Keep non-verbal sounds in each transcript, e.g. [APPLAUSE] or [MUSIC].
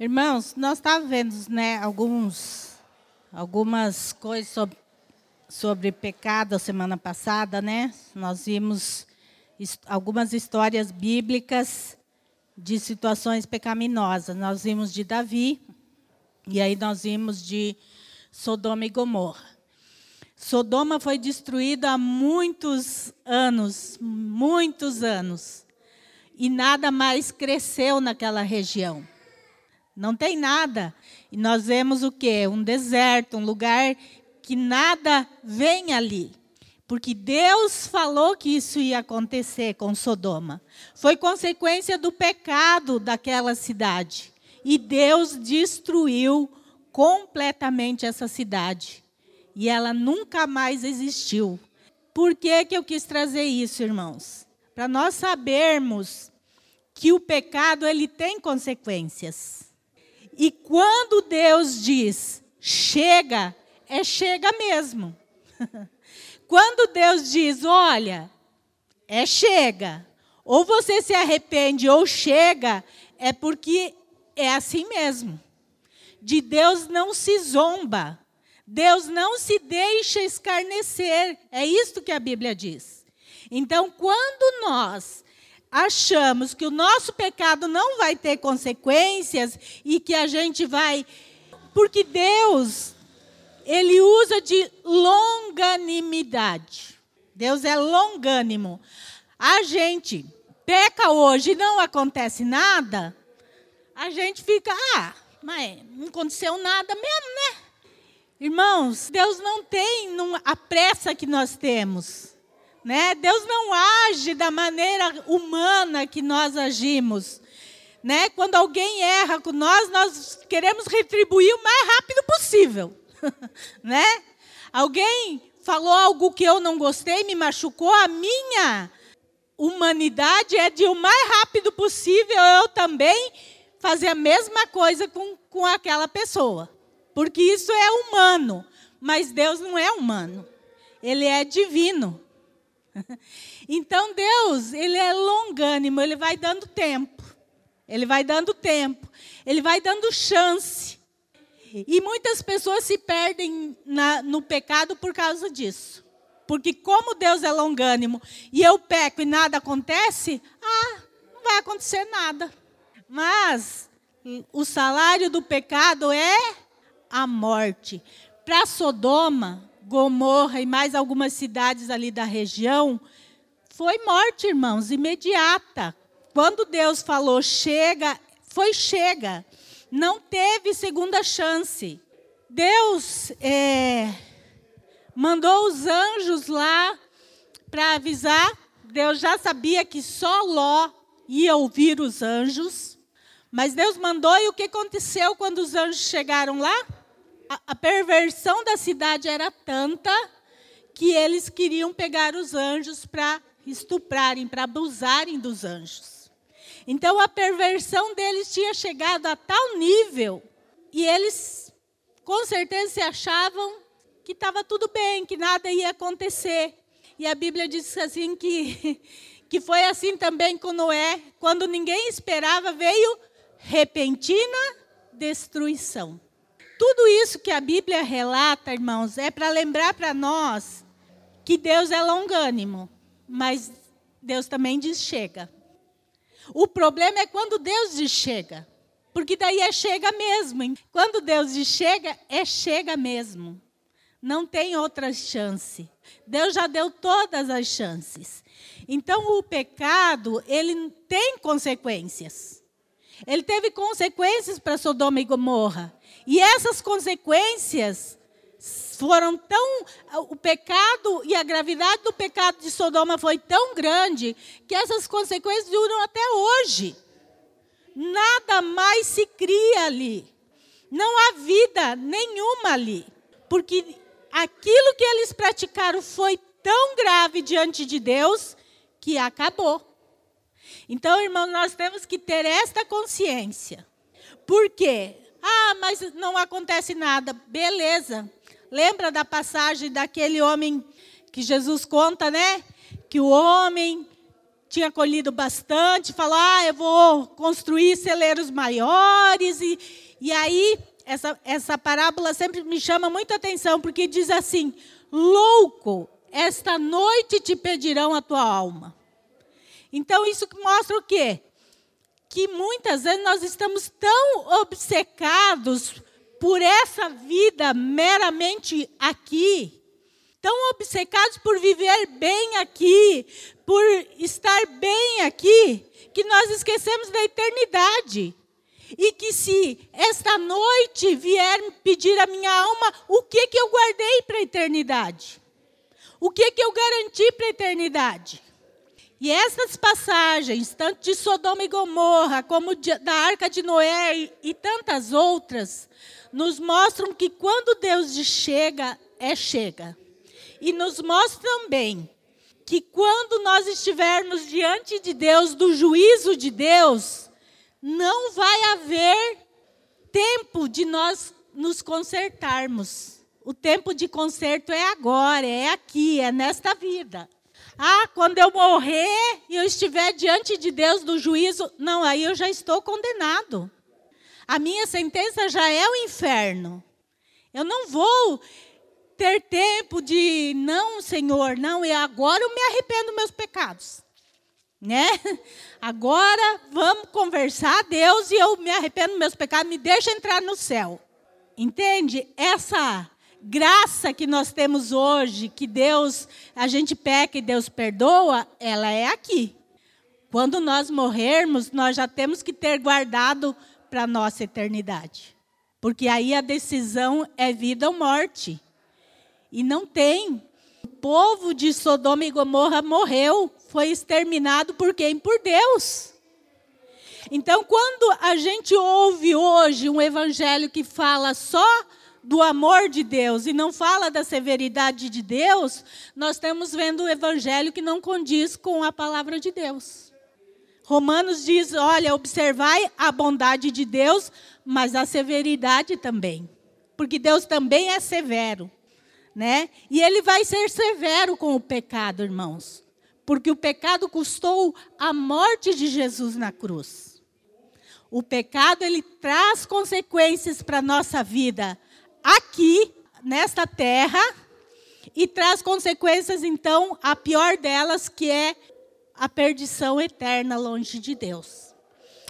Irmãos, nós estávamos vendo né, alguns, algumas coisas sobre, sobre pecado a semana passada, né? Nós vimos algumas histórias bíblicas de situações pecaminosas. Nós vimos de Davi, e aí nós vimos de Sodoma e Gomorra. Sodoma foi destruída há muitos anos, muitos anos. E nada mais cresceu naquela região. Não tem nada. E nós vemos o quê? Um deserto, um lugar que nada vem ali. Porque Deus falou que isso ia acontecer com Sodoma. Foi consequência do pecado daquela cidade. E Deus destruiu completamente essa cidade. E ela nunca mais existiu. Por que, que eu quis trazer isso, irmãos? Para nós sabermos que o pecado ele tem consequências. E quando Deus diz chega, é chega mesmo. [LAUGHS] quando Deus diz, olha, é chega, ou você se arrepende ou chega, é porque é assim mesmo. De Deus não se zomba. Deus não se deixa escarnecer. É isso que a Bíblia diz. Então, quando nós achamos que o nosso pecado não vai ter consequências e que a gente vai. Porque Deus, Ele usa de longanimidade. Deus é longânimo. A gente peca hoje e não acontece nada, a gente fica, ah, mas não aconteceu nada mesmo, né? Irmãos, Deus não tem a pressa que nós temos. Né? Deus não age da maneira humana que nós agimos. Né? Quando alguém erra com nós, nós queremos retribuir o mais rápido possível. [LAUGHS] né? Alguém falou algo que eu não gostei, me machucou, a minha humanidade é de o mais rápido possível eu também fazer a mesma coisa com, com aquela pessoa. Porque isso é humano, mas Deus não é humano. Ele é divino. [LAUGHS] Então Deus, ele é longânimo, ele vai dando tempo. Ele vai dando tempo. Ele vai dando chance. E muitas pessoas se perdem na, no pecado por causa disso. Porque como Deus é longânimo e eu peco e nada acontece, ah, não vai acontecer nada. Mas o salário do pecado é a morte. Para Sodoma, Gomorra e mais algumas cidades ali da região, foi morte, irmãos, imediata. Quando Deus falou chega, foi chega. Não teve segunda chance. Deus é, mandou os anjos lá para avisar. Deus já sabia que só Ló ia ouvir os anjos. Mas Deus mandou e o que aconteceu quando os anjos chegaram lá? A, a perversão da cidade era tanta que eles queriam pegar os anjos para estuprarem, para abusarem dos anjos. Então a perversão deles tinha chegado a tal nível e eles com certeza se achavam que estava tudo bem, que nada ia acontecer. E a Bíblia diz assim que [LAUGHS] que foi assim também com Noé, quando ninguém esperava, veio repentina destruição. Tudo isso que a Bíblia relata, irmãos, é para lembrar para nós que Deus é longânimo, mas Deus também diz chega. O problema é quando Deus diz chega, porque daí é chega mesmo. Quando Deus diz chega, é chega mesmo. Não tem outra chance. Deus já deu todas as chances. Então o pecado, ele tem consequências. Ele teve consequências para Sodoma e Gomorra. E essas consequências foram tão. O pecado e a gravidade do pecado de Sodoma foi tão grande que essas consequências duram até hoje. Nada mais se cria ali. Não há vida nenhuma ali. Porque aquilo que eles praticaram foi tão grave diante de Deus que acabou. Então, irmão, nós temos que ter esta consciência. Por quê? Ah, mas não acontece nada. Beleza. Lembra da passagem daquele homem que Jesus conta, né? Que o homem tinha colhido bastante, falou: ah, eu vou construir celeiros maiores. E, e aí, essa, essa parábola sempre me chama muita atenção, porque diz assim: louco, esta noite te pedirão a tua alma. Então, isso mostra o quê? Que muitas vezes nós estamos tão obcecados por essa vida meramente aqui, tão obcecados por viver bem aqui, por estar bem aqui, que nós esquecemos da eternidade. E que se esta noite vier pedir a minha alma, o que que eu guardei para a eternidade? O que que eu garanti para a eternidade? E essas passagens, tanto de Sodoma e Gomorra, como de, da Arca de Noé e, e tantas outras, nos mostram que quando Deus chega, é chega. E nos mostra também que quando nós estivermos diante de Deus, do juízo de Deus, não vai haver tempo de nós nos consertarmos. O tempo de conserto é agora, é aqui, é nesta vida. Ah, quando eu morrer e eu estiver diante de Deus do juízo, não, aí eu já estou condenado. A minha sentença já é o inferno. Eu não vou ter tempo de, não, Senhor, não, e agora eu me arrependo dos meus pecados. Né? Agora vamos conversar, Deus, e eu me arrependo dos meus pecados, me deixa entrar no céu. Entende? Essa graça que nós temos hoje, que Deus, a gente peca e Deus perdoa, ela é aqui. Quando nós morrermos, nós já temos que ter guardado para nossa eternidade. Porque aí a decisão é vida ou morte. E não tem. O povo de Sodoma e Gomorra morreu, foi exterminado por quem? Por Deus. Então, quando a gente ouve hoje um evangelho que fala só do amor de Deus e não fala da severidade de Deus, nós estamos vendo o evangelho que não condiz com a palavra de Deus. Romanos diz: olha, observai a bondade de Deus, mas a severidade também. Porque Deus também é severo. Né? E ele vai ser severo com o pecado, irmãos. Porque o pecado custou a morte de Jesus na cruz. O pecado ele traz consequências para a nossa vida aqui, nesta terra, e traz consequências, então, a pior delas, que é a perdição eterna longe de Deus.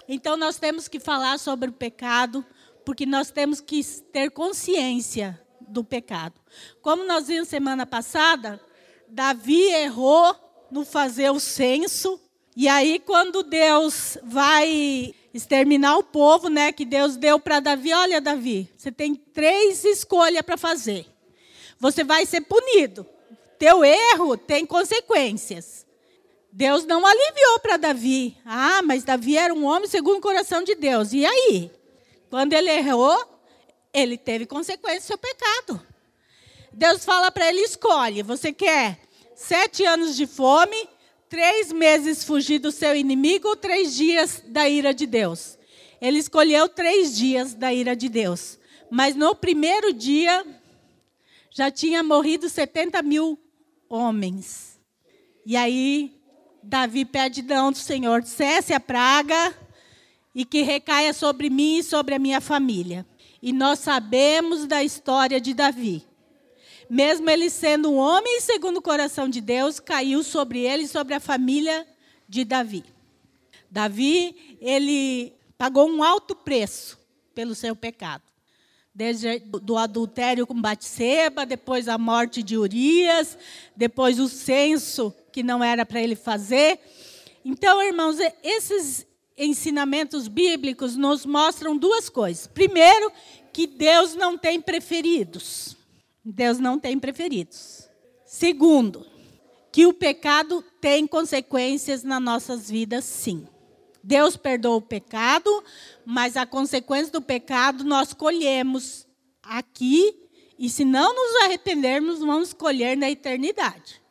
Então, nós temos que falar sobre o pecado, porque nós temos que ter consciência do pecado. Como nós vimos semana passada, Davi errou no fazer o censo, e aí, quando Deus vai exterminar o povo, né? Que Deus deu para Davi. Olha, Davi, você tem três escolhas para fazer. Você vai ser punido. Teu erro tem consequências. Deus não aliviou para Davi. Ah, mas Davi era um homem segundo o coração de Deus. E aí? Quando ele errou, ele teve consequências do seu pecado. Deus fala para ele: escolhe. Você quer sete anos de fome, três meses fugir do seu inimigo três dias da ira de Deus. Ele escolheu três dias da ira de Deus. Mas no primeiro dia, já tinha morrido 70 mil homens. E aí, Davi pede não do Senhor, cesse a praga e que recaia sobre mim e sobre a minha família. E nós sabemos da história de Davi mesmo ele sendo um homem segundo o coração de Deus, caiu sobre ele e sobre a família de Davi. Davi, ele pagou um alto preço pelo seu pecado. Desde do adultério com Batseba, depois a morte de Urias, depois o censo que não era para ele fazer. Então, irmãos, esses ensinamentos bíblicos nos mostram duas coisas. Primeiro, que Deus não tem preferidos. Deus não tem preferidos. Segundo, que o pecado tem consequências nas nossas vidas, sim. Deus perdoa o pecado, mas a consequência do pecado nós colhemos aqui, e se não nos arrependermos, vamos colher na eternidade.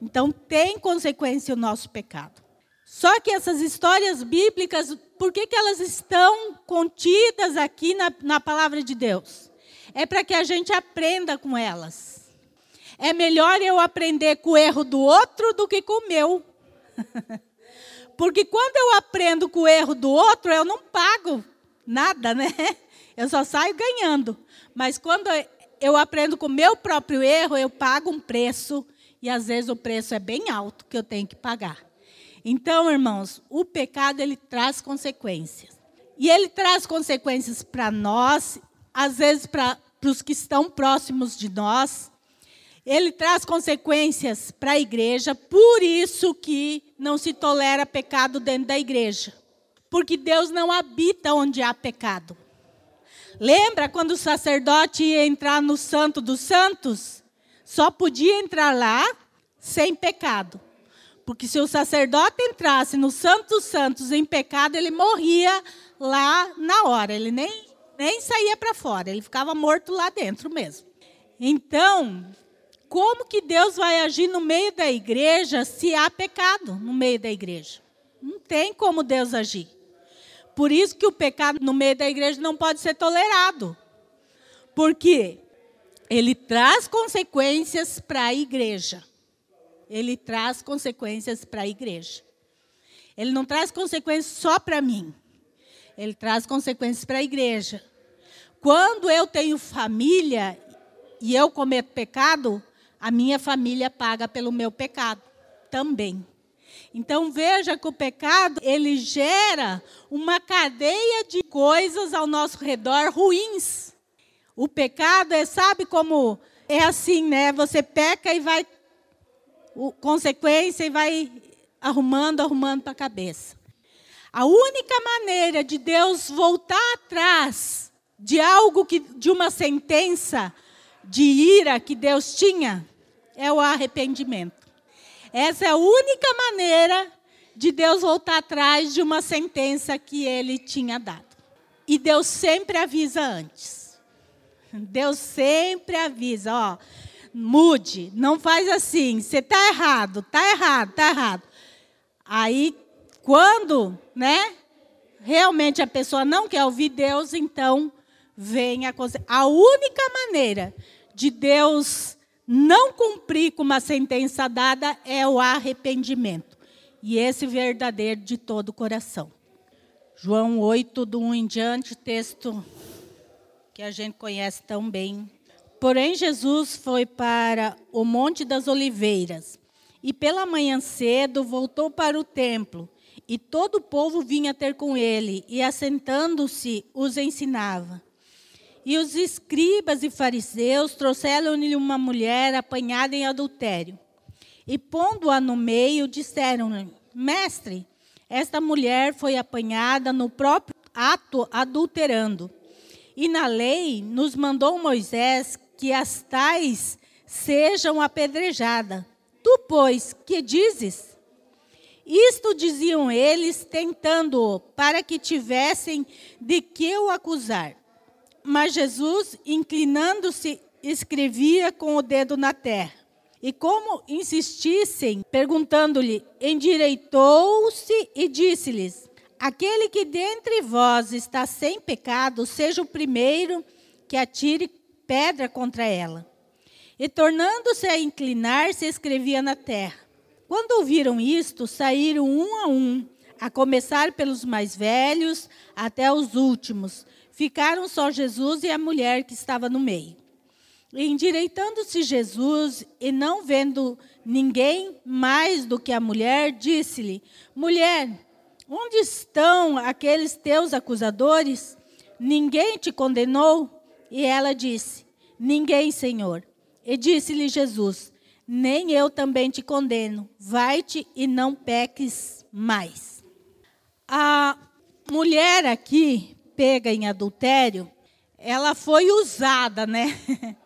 Então, tem consequência o nosso pecado. Só que essas histórias bíblicas, por que, que elas estão contidas aqui na, na palavra de Deus? É para que a gente aprenda com elas. É melhor eu aprender com o erro do outro do que com o meu. [LAUGHS] Porque quando eu aprendo com o erro do outro, eu não pago nada, né? [LAUGHS] Eu só saio ganhando. Mas quando eu aprendo com o meu próprio erro, eu pago um preço. E às vezes o preço é bem alto que eu tenho que pagar. Então, irmãos, o pecado ele traz consequências. E ele traz consequências para nós, às vezes para os que estão próximos de nós. Ele traz consequências para a igreja, por isso que não se tolera pecado dentro da igreja. Porque Deus não habita onde há pecado. Lembra quando o sacerdote ia entrar no Santo dos Santos? Só podia entrar lá sem pecado. Porque se o sacerdote entrasse no Santo dos Santos em pecado, ele morria lá na hora. Ele nem, nem saía para fora, ele ficava morto lá dentro mesmo. Então, como que Deus vai agir no meio da igreja se há pecado no meio da igreja? Não tem como Deus agir. Por isso que o pecado no meio da igreja não pode ser tolerado. Porque ele traz consequências para a igreja ele traz consequências para a igreja. Ele não traz consequências só para mim. Ele traz consequências para a igreja. Quando eu tenho família e eu cometo pecado, a minha família paga pelo meu pecado também. Então veja que o pecado, ele gera uma cadeia de coisas ao nosso redor ruins. O pecado é, sabe como é assim, né? Você peca e vai o, consequência e vai arrumando, arrumando para a cabeça. A única maneira de Deus voltar atrás de algo que, de uma sentença de ira que Deus tinha, é o arrependimento. Essa é a única maneira de Deus voltar atrás de uma sentença que ele tinha dado. E Deus sempre avisa antes. Deus sempre avisa, ó, mude, não faz assim, você está errado, está errado, está errado. Aí, quando, né, realmente a pessoa não quer ouvir Deus, então vem a A única maneira de Deus não cumprir com uma sentença dada é o arrependimento. E esse verdadeiro de todo o coração. João 8, do 1 em diante, texto que a gente conhece tão bem. Porém, Jesus foi para o Monte das Oliveiras e pela manhã cedo voltou para o templo. E todo o povo vinha ter com ele, e assentando-se, os ensinava. E os escribas e fariseus trouxeram-lhe uma mulher apanhada em adultério. E pondo-a no meio, disseram-lhe: Mestre, esta mulher foi apanhada no próprio ato adulterando. E na lei nos mandou Moisés que as tais sejam apedrejadas. Tu, pois, que dizes? Isto diziam eles, tentando-o, para que tivessem de que o acusar. Mas Jesus, inclinando-se, escrevia com o dedo na terra. E como insistissem, perguntando-lhe, endireitou-se e disse-lhes: Aquele que dentre vós está sem pecado, seja o primeiro que atire pedra contra ela. E tornando-se a inclinar, se escrevia na terra. Quando ouviram isto, saíram um a um, a começar pelos mais velhos até os últimos. Ficaram só Jesus e a mulher que estava no meio. Endireitando-se Jesus e não vendo ninguém mais do que a mulher, disse-lhe: Mulher, onde estão aqueles teus acusadores? Ninguém te condenou? E ela disse: Ninguém, Senhor. E disse-lhe Jesus: Nem eu também te condeno. Vai-te e não peques mais. A mulher aqui, pega em adultério, ela foi usada, né? [LAUGHS]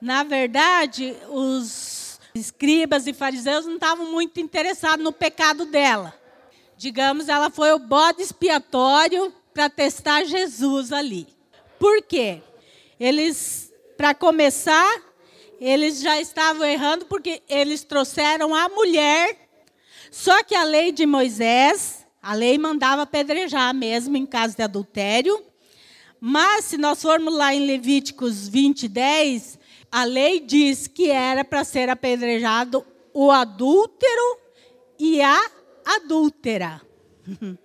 Na verdade, os escribas e fariseus não estavam muito interessados no pecado dela. Digamos, ela foi o bode expiatório para testar Jesus ali. Por quê? Eles, para começar, eles já estavam errando porque eles trouxeram a mulher. Só que a lei de Moisés, a lei mandava apedrejar mesmo em caso de adultério. Mas se nós formos lá em Levíticos 20, 10, a lei diz que era para ser apedrejado o adúltero e a adúltera. [LAUGHS]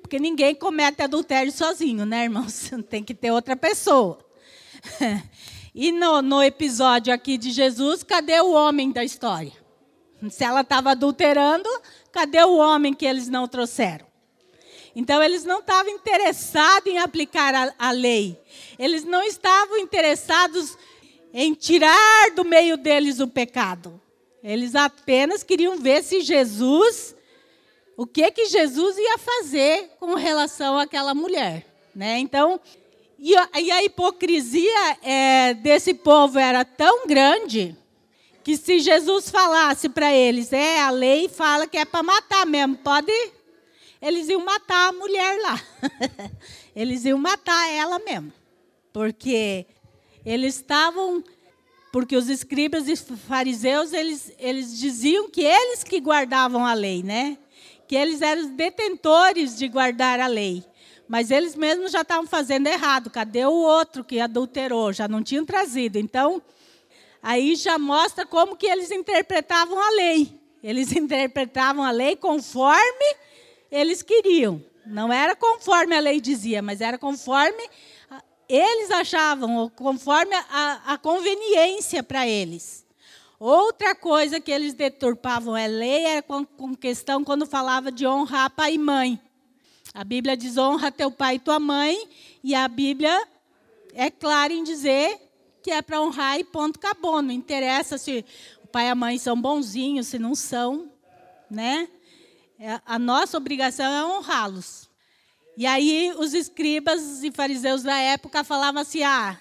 Porque ninguém comete adultério sozinho, né, irmãos? [LAUGHS] Tem que ter outra pessoa. [LAUGHS] E no, no episódio aqui de Jesus, cadê o homem da história? Se ela estava adulterando, cadê o homem que eles não trouxeram? Então, eles não estavam interessados em aplicar a, a lei. Eles não estavam interessados em tirar do meio deles o pecado. Eles apenas queriam ver se Jesus, o que que Jesus ia fazer com relação àquela mulher, né? Então, e a, e a hipocrisia é, desse povo era tão grande que se Jesus falasse para eles, é a lei fala que é para matar mesmo, pode? Eles iam matar a mulher lá. [LAUGHS] eles iam matar ela mesmo, porque eles estavam porque os escribas e fariseus, eles, eles diziam que eles que guardavam a lei, né? Que eles eram os detentores de guardar a lei. Mas eles mesmos já estavam fazendo errado. Cadê o outro que adulterou? Já não tinham trazido. Então, aí já mostra como que eles interpretavam a lei. Eles [LAUGHS] interpretavam a lei conforme eles queriam. Não era conforme a lei dizia, mas era conforme eles achavam, conforme a, a conveniência para eles. Outra coisa que eles deturpavam a lei era com, com questão quando falava de honrar pai e mãe. A Bíblia diz honra teu pai e tua mãe, e a Bíblia é clara em dizer que é para honrar e ponto acabou. Não interessa se o pai e a mãe são bonzinhos, se não são, né? É, a nossa obrigação é honrá-los. E aí os escribas e fariseus da época falavam assim: ah,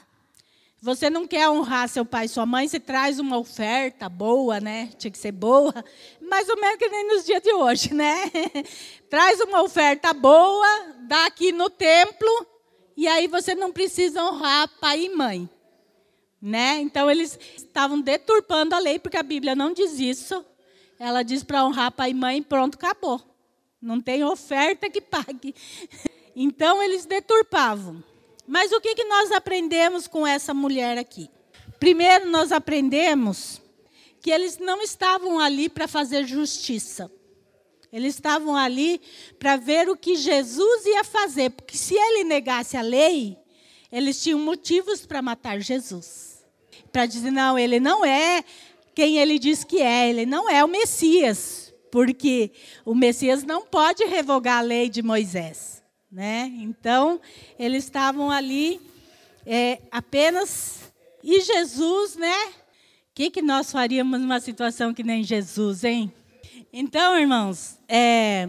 você não quer honrar seu pai e sua mãe, você traz uma oferta boa, né? Tinha que ser boa, mais ou menos que nem nos dias de hoje, né? [LAUGHS] traz uma oferta boa, dá aqui no templo, e aí você não precisa honrar pai e mãe. Né? Então eles estavam deturpando a lei, porque a Bíblia não diz isso. Ela diz para honrar pai e mãe, pronto, acabou. Não tem oferta que pague. [LAUGHS] Então eles deturpavam. Mas o que, que nós aprendemos com essa mulher aqui? Primeiro, nós aprendemos que eles não estavam ali para fazer justiça. Eles estavam ali para ver o que Jesus ia fazer. Porque se ele negasse a lei, eles tinham motivos para matar Jesus. Para dizer, não, ele não é quem ele diz que é, ele não é o Messias. Porque o Messias não pode revogar a lei de Moisés. Né? Então, eles estavam ali é, apenas. E Jesus, né? O que, que nós faríamos numa situação que nem Jesus, hein? Então, irmãos, é,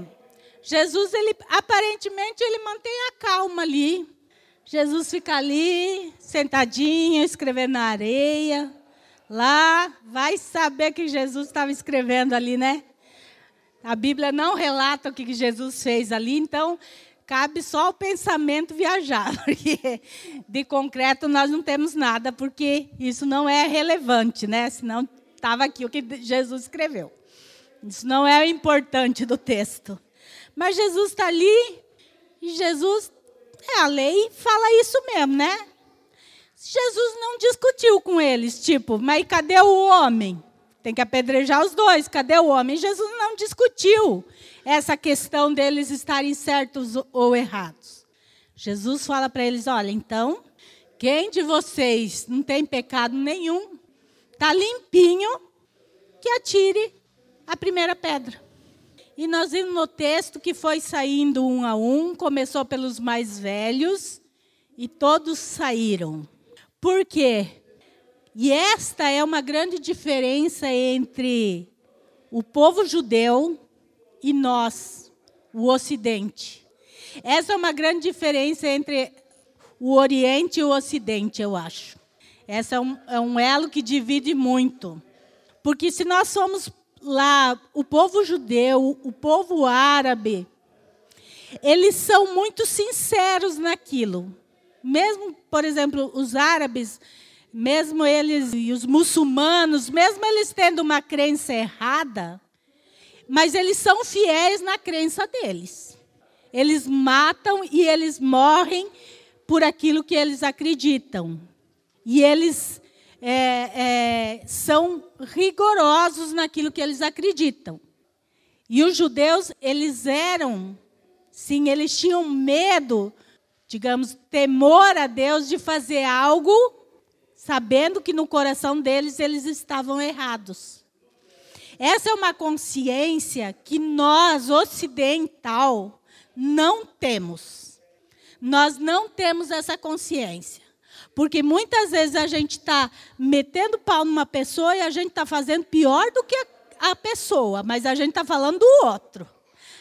Jesus, ele aparentemente, ele mantém a calma ali. Jesus fica ali, sentadinho, escrevendo na areia. Lá, vai saber que Jesus estava escrevendo ali, né? A Bíblia não relata o que Jesus fez ali, então cabe só o pensamento viajar, [LAUGHS] porque de concreto nós não temos nada, porque isso não é relevante, né? Senão estava aqui o que Jesus escreveu. Isso não é o importante do texto. Mas Jesus está ali e Jesus, é a lei, fala isso mesmo, né? Jesus não discutiu com eles, tipo, mas cadê o homem? Tem que apedrejar os dois, cadê o homem? Jesus não discutiu essa questão deles estarem certos ou errados. Jesus fala para eles: olha, então, quem de vocês não tem pecado nenhum, está limpinho, que atire a primeira pedra. E nós vimos no texto que foi saindo um a um, começou pelos mais velhos e todos saíram. Por quê? E esta é uma grande diferença entre o povo judeu e nós, o Ocidente. Essa é uma grande diferença entre o Oriente e o Ocidente, eu acho. Essa é um, é um elo que divide muito. Porque se nós somos lá, o povo judeu, o povo árabe, eles são muito sinceros naquilo. Mesmo, por exemplo, os árabes, mesmo eles e os muçulmanos, mesmo eles tendo uma crença errada, mas eles são fiéis na crença deles. Eles matam e eles morrem por aquilo que eles acreditam. E eles é, é, são rigorosos naquilo que eles acreditam. E os judeus, eles eram Sim, eles tinham medo, digamos, temor a Deus de fazer algo sabendo que no coração deles eles estavam errados. Essa é uma consciência que nós, ocidental, não temos. Nós não temos essa consciência. Porque muitas vezes a gente está metendo pau numa pessoa e a gente está fazendo pior do que a pessoa, mas a gente está falando do outro.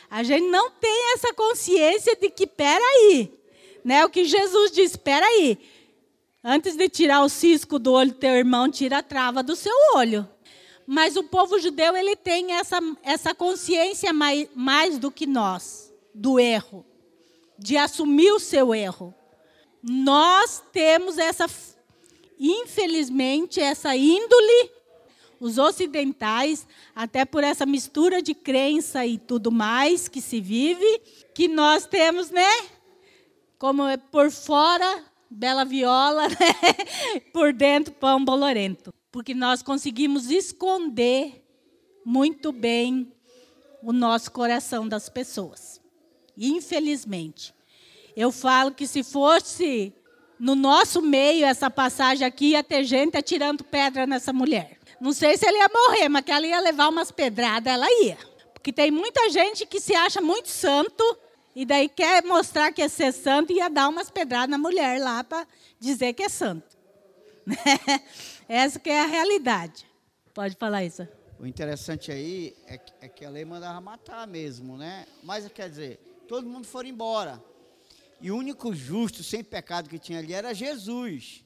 A gente não tem essa consciência de que, peraí, né? o que Jesus diz, peraí, antes de tirar o cisco do olho do teu irmão, tira a trava do seu olho. Mas o povo judeu ele tem essa, essa consciência mais, mais do que nós, do erro, de assumir o seu erro. Nós temos essa, infelizmente, essa índole os ocidentais, até por essa mistura de crença e tudo mais que se vive, que nós temos, né? Como é por fora, bela viola, [LAUGHS] né? por dentro, pão bolorento. Porque nós conseguimos esconder muito bem o nosso coração das pessoas. Infelizmente. Eu falo que se fosse no nosso meio essa passagem aqui, ia ter gente atirando pedra nessa mulher. Não sei se ele ia morrer, mas que ela ia levar umas pedradas, ela ia. Porque tem muita gente que se acha muito santo e daí quer mostrar que é ser santo e ia dar umas pedradas na mulher lá para dizer que é santo. [LAUGHS] Essa que é a realidade. Pode falar isso. O interessante aí é que, é que a lei mandava matar mesmo, né? Mas quer dizer, todo mundo foi embora. E o único justo, sem pecado que tinha ali era Jesus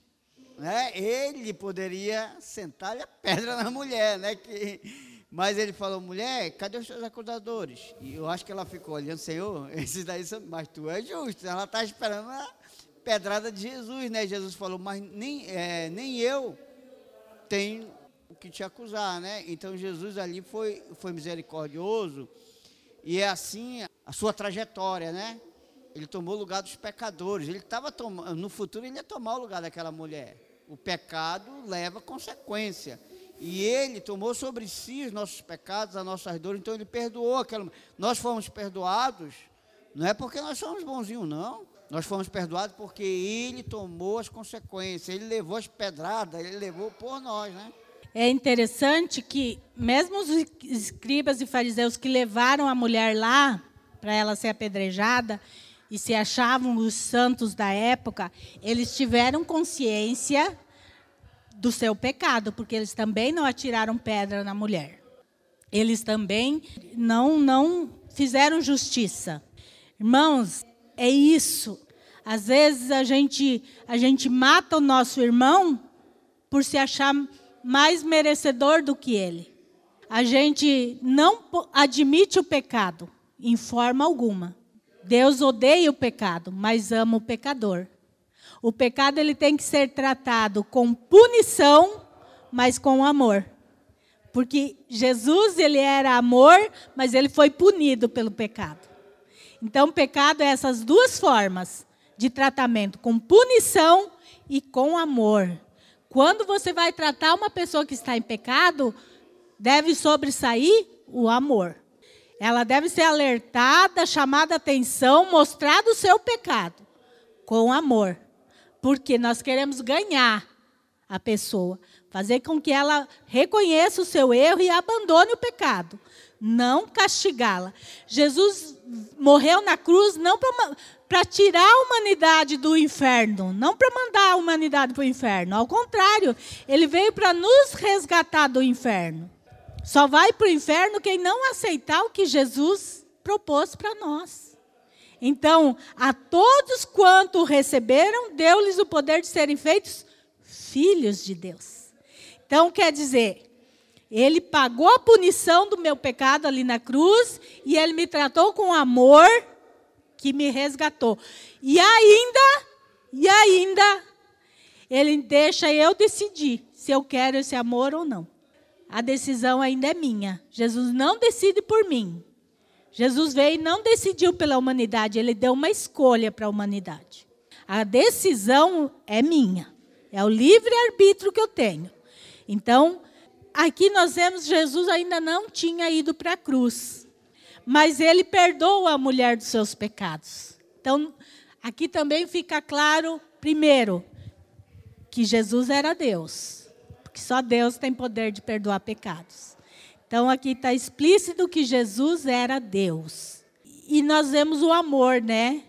né, ele poderia sentar a pedra na mulher, né? Que, mas ele falou, mulher, cadê os seus acusadores? E eu acho que ela ficou olhando, Senhor, [LAUGHS] esses daí são, mas tu é justo. Ela está esperando a pedrada de Jesus, né? Jesus falou, mas nem, é, nem eu tenho o que te acusar, né? Então Jesus ali foi, foi misericordioso e é assim a sua trajetória, né? Ele tomou o lugar dos pecadores. Ele estava tomando, no futuro ele ia tomar o lugar daquela mulher. O pecado leva consequência. E ele tomou sobre si os nossos pecados, as nossas dores, então ele perdoou aquela. Nós fomos perdoados, não é porque nós somos bonzinhos, não. Nós fomos perdoados porque ele tomou as consequências, ele levou as pedradas, ele levou por nós, né? É interessante que, mesmo os escribas e fariseus que levaram a mulher lá para ela ser apedrejada, e se achavam os santos da época, eles tiveram consciência do seu pecado, porque eles também não atiraram pedra na mulher. Eles também não não fizeram justiça. Irmãos, é isso. Às vezes a gente a gente mata o nosso irmão por se achar mais merecedor do que ele. A gente não admite o pecado em forma alguma. Deus odeia o pecado, mas ama o pecador. O pecado ele tem que ser tratado com punição, mas com amor. Porque Jesus ele era amor, mas ele foi punido pelo pecado. Então, pecado é essas duas formas de tratamento, com punição e com amor. Quando você vai tratar uma pessoa que está em pecado, deve sobressair o amor. Ela deve ser alertada, chamada atenção, mostrado o seu pecado com amor. Porque nós queremos ganhar a pessoa, fazer com que ela reconheça o seu erro e abandone o pecado, não castigá-la. Jesus morreu na cruz não para tirar a humanidade do inferno, não para mandar a humanidade para o inferno, ao contrário, ele veio para nos resgatar do inferno. Só vai para o inferno quem não aceitar o que Jesus propôs para nós. Então, a todos quanto receberam, deu-lhes o poder de serem feitos filhos de Deus. Então, quer dizer, ele pagou a punição do meu pecado ali na cruz e ele me tratou com amor que me resgatou. E ainda, e ainda, ele deixa eu decidir se eu quero esse amor ou não a decisão ainda é minha. Jesus não decide por mim. Jesus veio e não decidiu pela humanidade, ele deu uma escolha para a humanidade. A decisão é minha. É o livre-arbítrio que eu tenho. Então, aqui nós vemos Jesus ainda não tinha ido para a cruz. Mas ele perdoa a mulher dos seus pecados. Então, aqui também fica claro, primeiro, que Jesus era Deus, porque só Deus tem poder de perdoar pecados. Então, aqui está explícito que Jesus era Deus. E nós vemos o amor, né?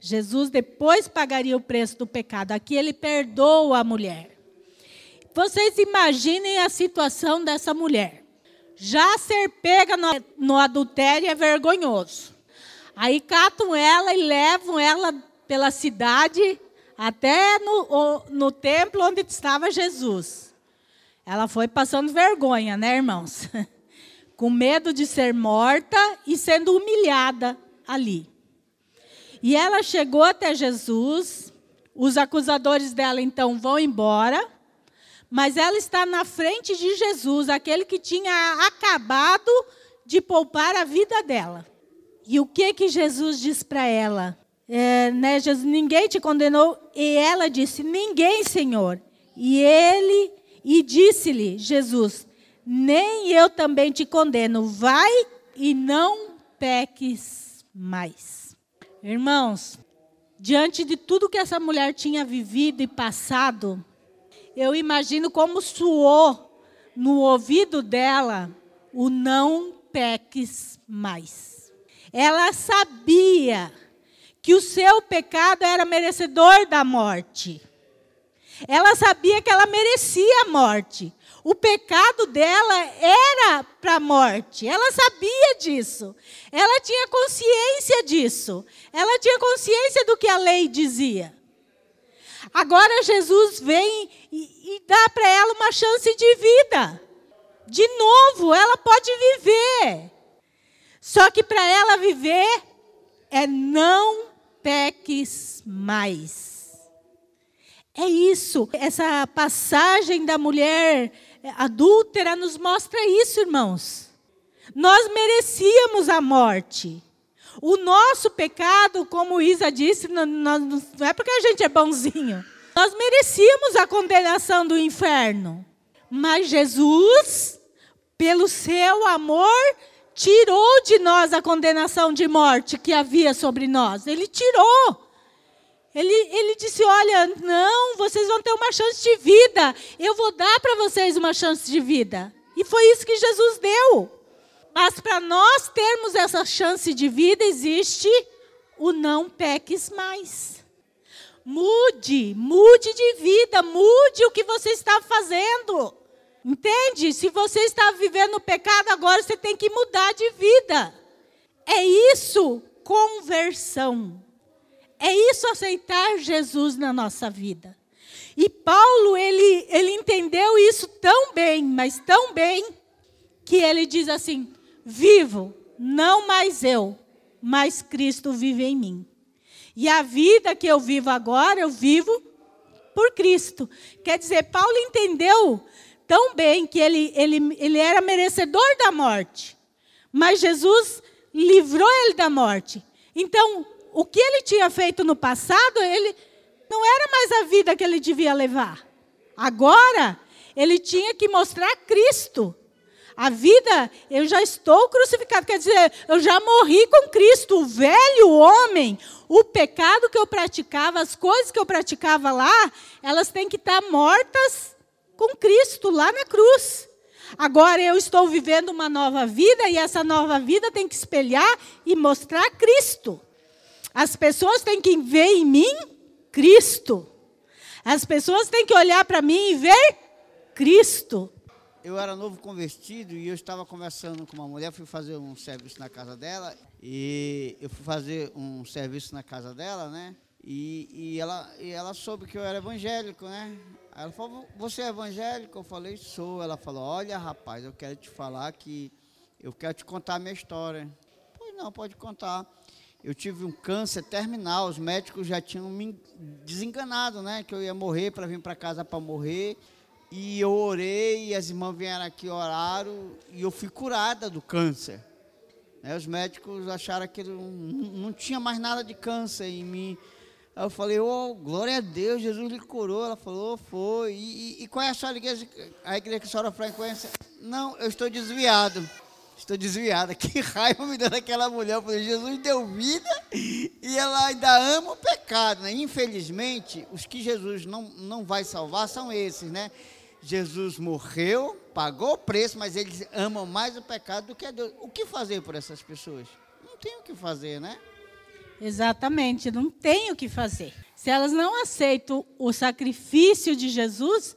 Jesus depois pagaria o preço do pecado. Aqui ele perdoa a mulher. Vocês imaginem a situação dessa mulher. Já ser pega no, no adultério é vergonhoso. Aí catam ela e levam ela pela cidade até no, no templo onde estava Jesus. Ela foi passando vergonha, né, irmãos? [LAUGHS] Com medo de ser morta e sendo humilhada ali. E ela chegou até Jesus, os acusadores dela então vão embora, mas ela está na frente de Jesus, aquele que tinha acabado de poupar a vida dela. E o que que Jesus diz para ela? É, né, Jesus, ninguém te condenou. E ela disse, ninguém, Senhor. E ele, e disse-lhe, Jesus, nem eu também te condeno. Vai e não peques mais. Irmãos, diante de tudo que essa mulher tinha vivido e passado, eu imagino como suou no ouvido dela o não peques mais. Ela sabia que o seu pecado era merecedor da morte. Ela sabia que ela merecia a morte. O pecado dela era para a morte. Ela sabia disso. Ela tinha consciência disso. Ela tinha consciência do que a lei dizia. Agora Jesus vem e, e dá para ela uma chance de vida. De novo, ela pode viver. Só que para ela viver é não peques mais. É isso. Essa passagem da mulher adúltera nos mostra isso, irmãos. Nós merecíamos a morte. O nosso pecado, como Isa disse, não, não, é porque a gente é bonzinho. Nós merecíamos a condenação do inferno. Mas Jesus, pelo seu amor, tirou de nós a condenação de morte que havia sobre nós. Ele tirou. Ele, ele disse: Olha, não, vocês vão ter uma chance de vida. Eu vou dar para vocês uma chance de vida. E foi isso que Jesus deu. Mas para nós termos essa chance de vida, existe o não peques mais. Mude, mude de vida, mude o que você está fazendo. Entende? Se você está vivendo pecado, agora você tem que mudar de vida. É isso, conversão. É isso aceitar Jesus na nossa vida. E Paulo, ele, ele entendeu isso tão bem, mas tão bem, que ele diz assim: vivo, não mais eu, mas Cristo vive em mim. E a vida que eu vivo agora, eu vivo por Cristo. Quer dizer, Paulo entendeu tão bem que ele, ele, ele era merecedor da morte. Mas Jesus livrou ele da morte. Então, o que ele tinha feito no passado, ele não era mais a vida que ele devia levar. Agora, ele tinha que mostrar Cristo. A vida, eu já estou crucificado, quer dizer, eu já morri com Cristo, o velho homem, o pecado que eu praticava, as coisas que eu praticava lá, elas têm que estar mortas com Cristo lá na cruz. Agora eu estou vivendo uma nova vida e essa nova vida tem que espelhar e mostrar Cristo. As pessoas têm que ver em mim Cristo. As pessoas têm que olhar para mim e ver Cristo. Eu era novo convertido e eu estava conversando com uma mulher, fui fazer um serviço na casa dela e eu fui fazer um serviço na casa dela, né? E, e, ela, e ela soube que eu era evangélico, né? Aí ela falou, você é evangélico? Eu falei, sou. Ela falou, olha rapaz, eu quero te falar que eu quero te contar a minha história. Pois não, pode contar. Eu tive um câncer terminal, os médicos já tinham me desenganado, né? Que eu ia morrer para vir para casa para morrer. E eu orei, e as irmãs vieram aqui, oraram, e eu fui curada do câncer. Né, os médicos acharam que não, não tinha mais nada de câncer em mim. Aí eu falei, oh, glória a Deus, Jesus lhe curou. Ela falou, foi. E, e, e qual é a sua igreja? A igreja que a senhora frequência? Não, eu estou desviado. Estou desviada. [LAUGHS] Que raiva me deu daquela mulher. Eu falei, Jesus deu vida e ela ainda ama o pecado. Né? Infelizmente, os que Jesus não, não vai salvar são esses, né? Jesus morreu, pagou o preço, mas eles amam mais o pecado do que a Deus. O que fazer por essas pessoas? Não tem o que fazer, né? Exatamente, não tem o que fazer. Se elas não aceitam o sacrifício de Jesus,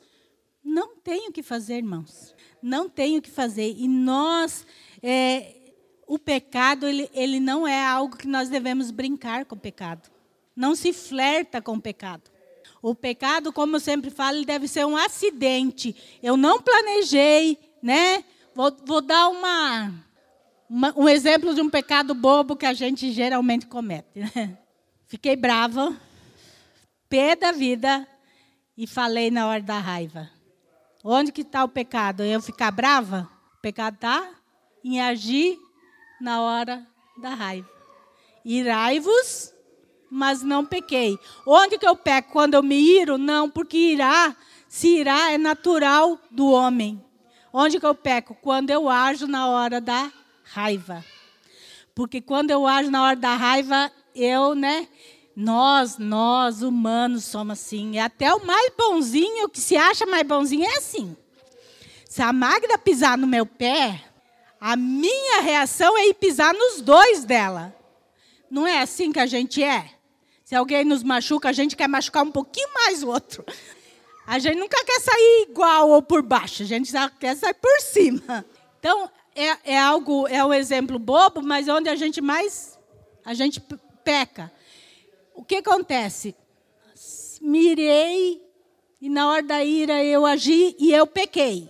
não tem o que fazer, irmãos. Não tem o que fazer. E nós, é, o pecado, ele, ele não é algo que nós devemos brincar com o pecado. Não se flerta com o pecado. O pecado, como eu sempre falo, deve ser um acidente. Eu não planejei, né? Vou, vou dar uma, uma, um exemplo de um pecado bobo que a gente geralmente comete. Né? Fiquei brava, pé da vida, e falei na hora da raiva. Onde que está o pecado? Eu ficar brava? O pecado está em agir na hora da raiva. Irai-vos mas não pequei. Onde que eu peco? Quando eu me iro? Não, porque irá, se irá é natural do homem. Onde que eu peco? Quando eu ajo na hora da raiva. Porque quando eu ajo na hora da raiva, eu, né? Nós, nós, humanos, somos assim. E até o mais bonzinho, que se acha mais bonzinho, é assim. Se a Magda pisar no meu pé, a minha reação é ir pisar nos dois dela. Não é assim que a gente é? Se alguém nos machuca, a gente quer machucar um pouquinho mais o outro. A gente nunca quer sair igual ou por baixo, a gente só quer sair por cima. Então, é, é algo, é um exemplo bobo, mas onde a gente mais, a gente peca. O que acontece? Mirei e na hora da ira eu agi e eu pequei.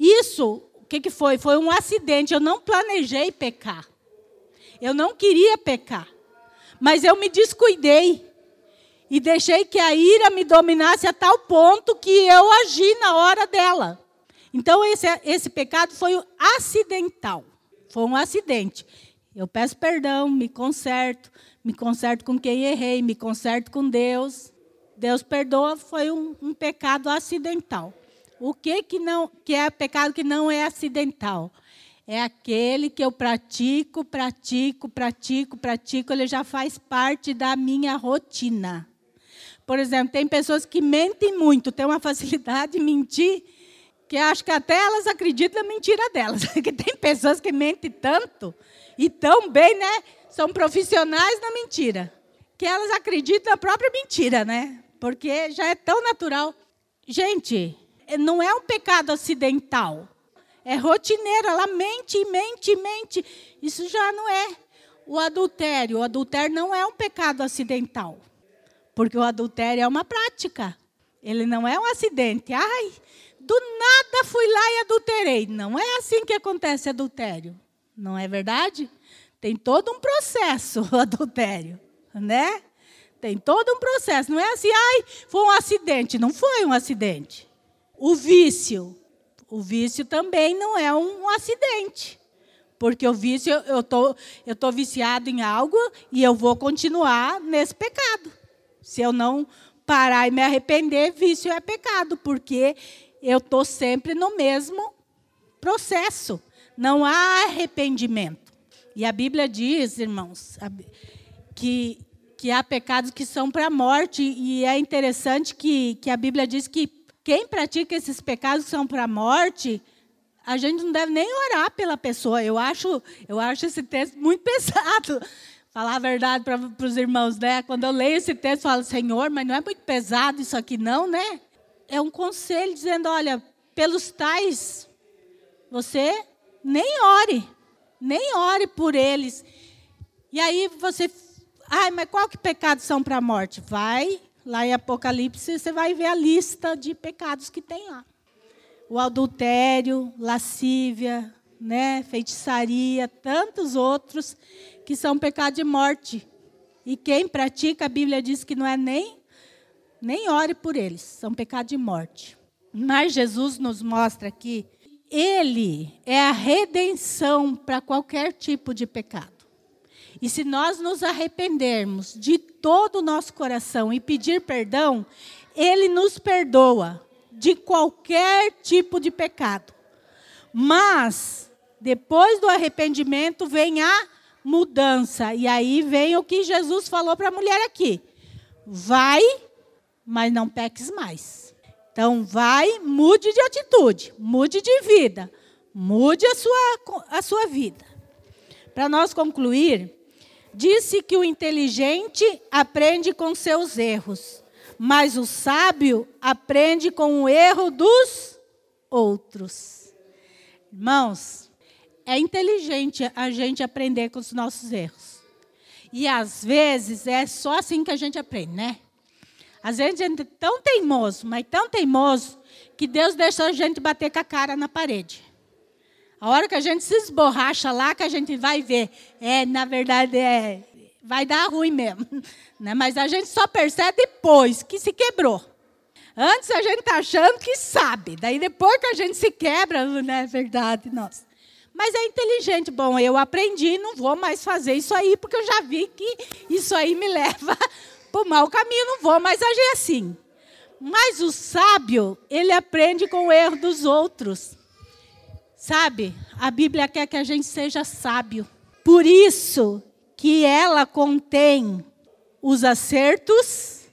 Isso, o que, que foi? Foi um acidente. Eu não planejei pecar. Eu não queria pecar. Mas eu me descuidei e deixei que a ira me dominasse a tal ponto que eu agi na hora dela. Então, esse, esse pecado foi acidental. Foi um acidente. Eu peço perdão, me conserto, me conserto com quem errei, me conserto com Deus. Deus perdoa, foi um, um pecado acidental. O que, que, não, que é pecado que não é acidental? É aquele que eu pratico, pratico, pratico, pratico, ele já faz parte da minha rotina. Por exemplo, tem pessoas que mentem muito, têm uma [LAUGHS] facilidade de mentir, que acho que até elas acreditam na mentira delas. [LAUGHS] Porque tem pessoas que mentem tanto e tão bem, né? São profissionais na mentira, que elas acreditam na própria mentira, né? Porque já é tão natural. Gente, não é um pecado acidental. É rotineira, ela mente, mente, mente. Isso já não é o adultério. O adultério não é um pecado acidental. Porque o adultério é uma prática. Ele não é um acidente. Ai, do nada fui lá e adulterei. Não é assim que acontece adultério. Não é verdade? Tem todo um processo o adultério, né? Tem todo um processo. Não é assim, ai, foi um acidente. Não foi um acidente. O vício o vício também não é um acidente. Porque o vício, eu tô, estou tô viciado em algo e eu vou continuar nesse pecado. Se eu não parar e me arrepender, vício é pecado, porque eu estou sempre no mesmo processo. Não há arrependimento. E a Bíblia diz, irmãos, que, que há pecados que são para a morte. E é interessante que, que a Bíblia diz que quem pratica esses pecados que são para a morte, a gente não deve nem orar pela pessoa. Eu acho, eu acho esse texto muito [LAUGHS] pesado. Falar a verdade para os irmãos, né? Quando eu leio esse texto, eu falo, Senhor, mas não é muito pesado isso aqui, não, né? É um conselho dizendo: olha, pelos tais, você nem ore, nem ore por eles. E aí você, ai, mas qual que pecados são para a morte? Vai Lá em Apocalipse, você vai ver a lista de pecados que tem lá. O adultério, lascívia, né, feitiçaria, tantos outros que são pecado de morte. E quem pratica, a Bíblia diz que não é nem nem ore por eles, são pecado de morte. Mas Jesus nos mostra que ele é a redenção para qualquer tipo de pecado. E se nós nos arrependermos de todo o nosso coração e pedir perdão, Ele nos perdoa de qualquer tipo de pecado. Mas Depois do arrependimento vem a mudança. E aí vem o que Jesus falou para a mulher aqui: vai, mas não peques mais. Então, vai, mude de atitude, mude de vida, mude a sua, a sua vida. Para nós concluir, disse que o inteligente aprende com seus erros, mas o sábio aprende com o erro dos outros. Irmãos, é inteligente a gente aprender com os nossos erros. E às vezes é só assim que a gente aprende, né? Às vezes a gente é tão teimoso, mas tão teimoso, que Deus deixou a gente bater com a cara na parede. A hora que a gente se esborracha lá, que a gente vai ver, é, na verdade, é, vai dar ruim mesmo. [LAUGHS] Né? Mas a gente só percebe depois que se quebrou. Antes a gente está achando que sabe. Daí depois que a gente se quebra, [LAUGHS] não é verdade, nossa. Mas é inteligente. Bom, eu aprendi, não vou mais fazer isso aí, porque eu já vi que isso aí me [LAUGHS] leva para o mau caminho, não vou mais agir assim. Mas o sábio, ele aprende com o erro dos outros. Sabe, a Bíblia quer que a gente seja sábio. Por isso que ela contém os acertos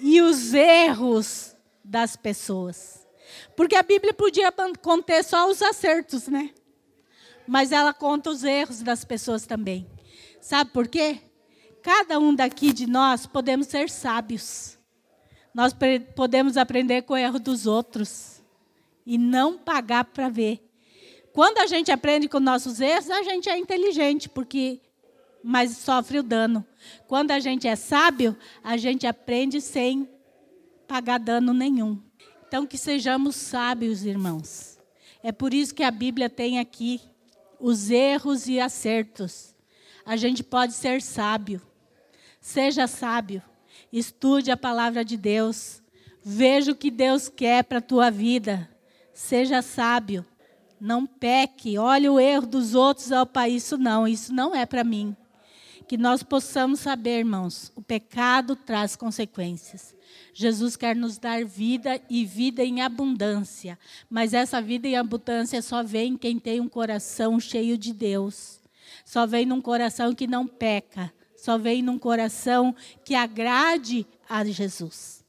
e os erros das pessoas. Porque a Bíblia podia conter só os acertos, né? Mas ela conta os erros das pessoas também. Sabe por quê? Cada um daqui de nós podemos ser sábios. Nós podemos aprender com o erro dos outros e não pagar para ver. Quando a gente aprende com nossos erros, a gente é inteligente, porque mas sofre o dano. Quando a gente é sábio, a gente aprende sem pagar dano nenhum. Então que sejamos sábios, irmãos. É por isso que a Bíblia tem aqui os erros e acertos. A gente pode ser sábio. Seja sábio. Estude a palavra de Deus. Veja o que Deus quer para a tua vida. Seja sábio. Não peque. Olhe o erro dos outros. Opa, isso não. Isso não é para mim. Que nós possamos saber, irmãos, o pecado traz consequências. Jesus quer nos dar vida e vida em abundância. Mas essa vida em abundância só vem quem tem um coração cheio de Deus. Só vem num coração que não peca. Só vem num coração que agrade a Jesus.